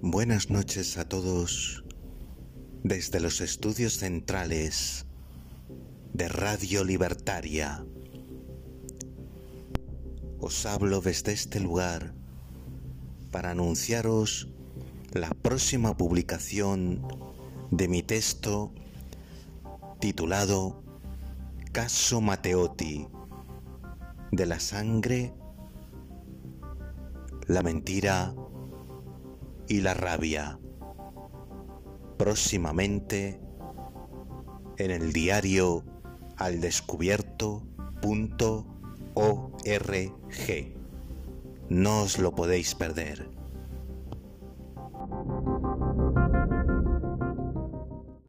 Buenas noches a todos desde los estudios centrales de Radio Libertaria. Os hablo desde este lugar para anunciaros la próxima publicación de mi texto titulado Caso Matteotti de la sangre, la mentira y la rabia. Próximamente en el diario al descubierto.org. No os lo podéis perder.